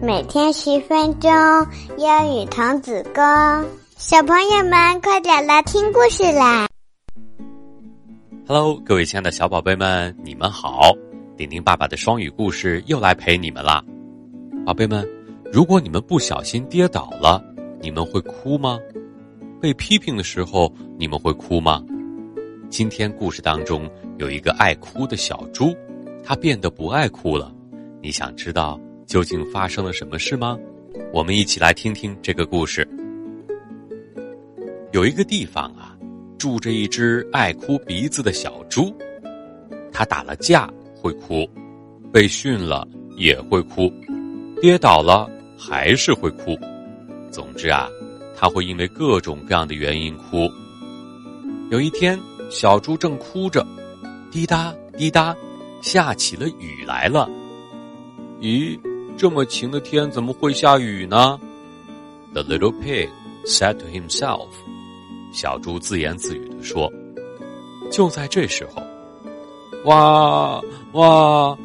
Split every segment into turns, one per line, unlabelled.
每天十分钟，英语童子功。小朋友们，快点来听故事啦
！Hello，各位亲爱的小宝贝们，你们好！丁丁爸爸的双语故事又来陪你们啦。宝贝们，如果你们不小心跌倒了，你们会哭吗？被批评的时候，你们会哭吗？今天故事当中有一个爱哭的小猪，它变得不爱哭了。你想知道？究竟发生了什么事吗？我们一起来听听这个故事。有一个地方啊，住着一只爱哭鼻子的小猪，它打了架会哭，被训了也会哭，跌倒了还是会哭。总之啊，它会因为各种各样的原因哭。有一天，小猪正哭着，滴答滴答，下起了雨来了。咦？这么晴的天怎么会下雨呢？The little pig said to himself。小猪自言自语地说。就在这时候，哇哇！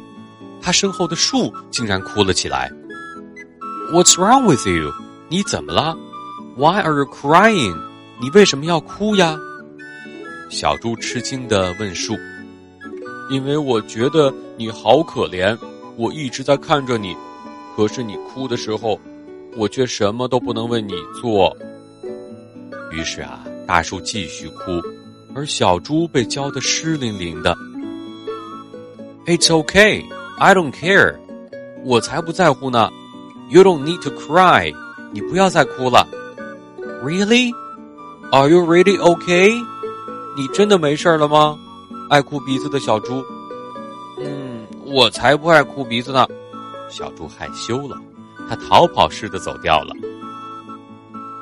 他身后的树竟然哭了起来。What's wrong with you？你怎么了？Why are you crying？你为什么要哭呀？小猪吃惊的问树。因为我觉得你好可怜，我一直在看着你。可是你哭的时候，我却什么都不能为你做。于是啊，大树继续哭，而小猪被浇得湿淋淋的。It's okay, I don't care，我才不在乎呢。You don't need to cry，你不要再哭了。Really? Are you really okay？你真的没事了吗？爱哭鼻子的小猪。我才不爱哭鼻子呢。小猪害羞了，它逃跑似的走掉了。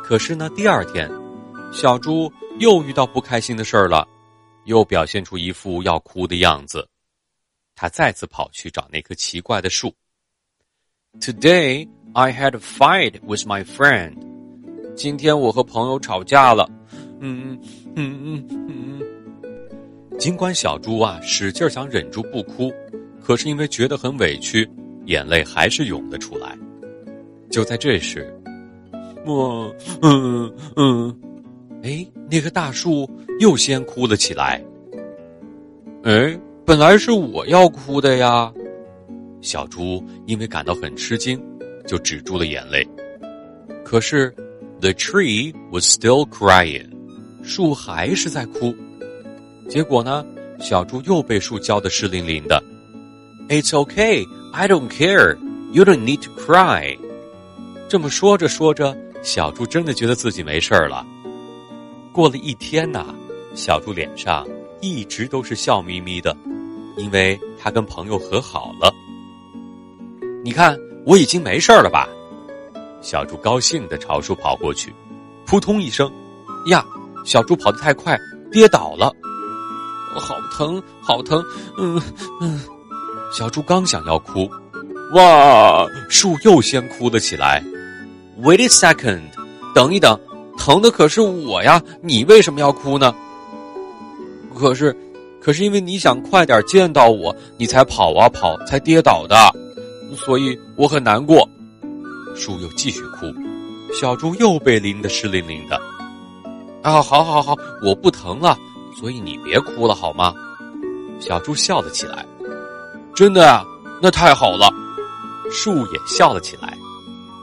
可是呢，第二天，小猪又遇到不开心的事儿了，又表现出一副要哭的样子。他再次跑去找那棵奇怪的树。Today I had a fight with my friend。今天我和朋友吵架了。嗯嗯嗯嗯嗯。尽管小猪啊使劲想忍住不哭，可是因为觉得很委屈。眼泪还是涌了出来。就在这时，我嗯嗯，哎，那棵大树又先哭了起来。哎，本来是我要哭的呀！小猪因为感到很吃惊，就止住了眼泪。可是，the tree was still crying，树还是在哭。结果呢，小猪又被树浇得湿淋淋的。It's okay. I don't care. You don't need to cry. 这么说着说着，小猪真的觉得自己没事了。过了一天呐，小猪脸上一直都是笑眯眯的，因为他跟朋友和好了。你看，我已经没事了吧？小猪高兴的朝树跑过去，扑通一声，呀！小猪跑得太快，跌倒了，好疼，好疼，嗯嗯。小猪刚想要哭，哇！树又先哭了起来。Wait a second，等一等，疼的可是我呀！你为什么要哭呢？可是，可是因为你想快点见到我，你才跑啊跑，才跌倒的，所以我很难过。树又继续哭，小猪又被淋得湿淋淋的。啊，好好好，我不疼了，所以你别哭了好吗？小猪笑了起来。真的啊，那太好了！树也笑了起来。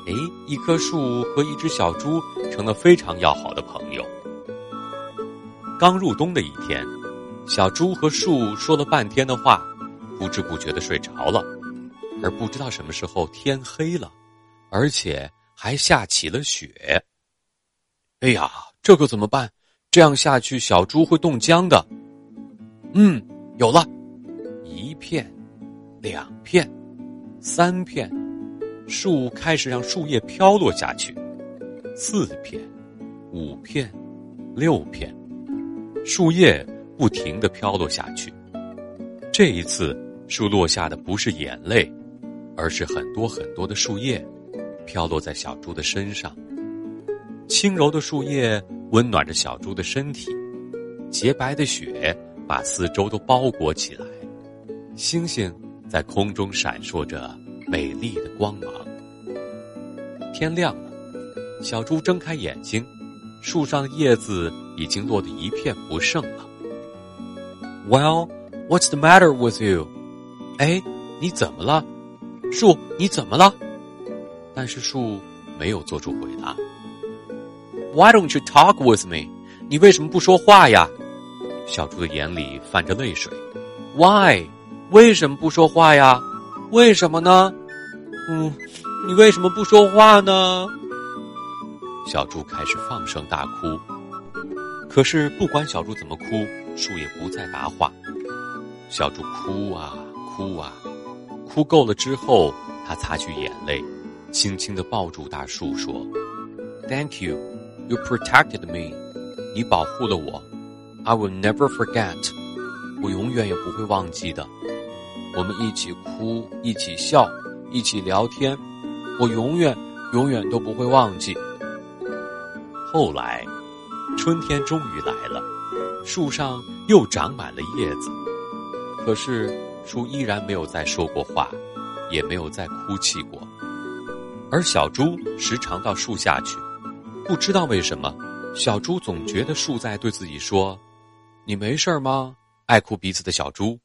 哎，一棵树和一只小猪成了非常要好的朋友。刚入冬的一天，小猪和树说了半天的话，不知不觉的睡着了。而不知道什么时候天黑了，而且还下起了雪。哎呀，这可怎么办？这样下去，小猪会冻僵的。嗯，有了，一片。两片，三片，树开始让树叶飘落下去。四片，五片，六片，树叶不停的飘落下去。这一次，树落下的不是眼泪，而是很多很多的树叶，飘落在小猪的身上。轻柔的树叶温暖着小猪的身体，洁白的雪把四周都包裹起来。星星。在空中闪烁着美丽的光芒。天亮了，小猪睁开眼睛，树上的叶子已经落得一片不剩了。Well, what's the matter with you？哎，你怎么了？树，你怎么了？但是树没有做出回答。Why don't you talk with me？你为什么不说话呀？小猪的眼里泛着泪水。Why？为什么不说话呀？为什么呢？嗯，你为什么不说话呢？小猪开始放声大哭。可是不管小猪怎么哭，树也不再答话。小猪哭啊哭啊，哭够了之后，他擦去眼泪，轻轻的抱住大树说：“Thank you, you protected me。你保护了我。I will never forget。我永远也不会忘记的。我们一起哭，一起笑，一起聊天，我永远永远都不会忘记。”后来，春天终于来了，树上又长满了叶子。可是，树依然没有再说过话，也没有再哭泣过。而小猪时常到树下去，不知道为什么，小猪总觉得树在对自己说：“你没事吗？爱哭鼻子的小猪。”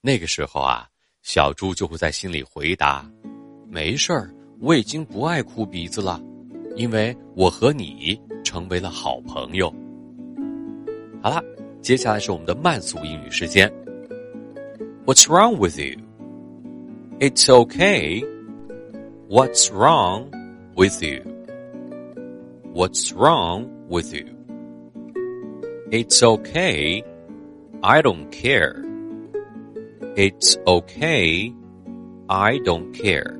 那个时候啊，小猪就会在心里回答：“没事儿，我已经不爱哭鼻子了，因为我和你成为了好朋友。”好了，接下来是我们的慢速英语时间。What's wrong with you? It's okay. What's wrong with you? What's wrong with you? It's okay. I don't care. It's okay. I don't care.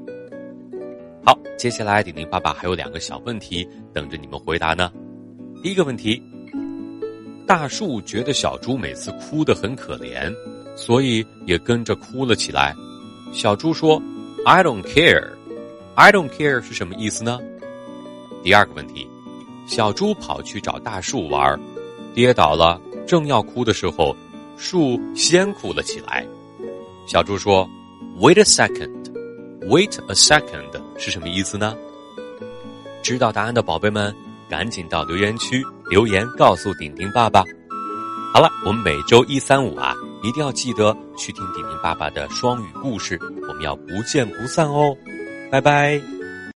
好，接下来顶顶爸爸还有两个小问题等着你们回答呢。第一个问题，大树觉得小猪每次哭得很可怜。所以也跟着哭了起来。小猪说：“I don't care. I don't care 是什么意思呢？”第二个问题，小猪跑去找大树玩，跌倒了，正要哭的时候，树先哭了起来。小猪说：“Wait a second. Wait a second 是什么意思呢？”知道答案的宝贝们，赶紧到留言区留言告诉顶顶爸爸。好了，我们每周一、三、五啊。一定要记得去听顶顶爸爸的双语故事，我们要不见不散哦，拜拜。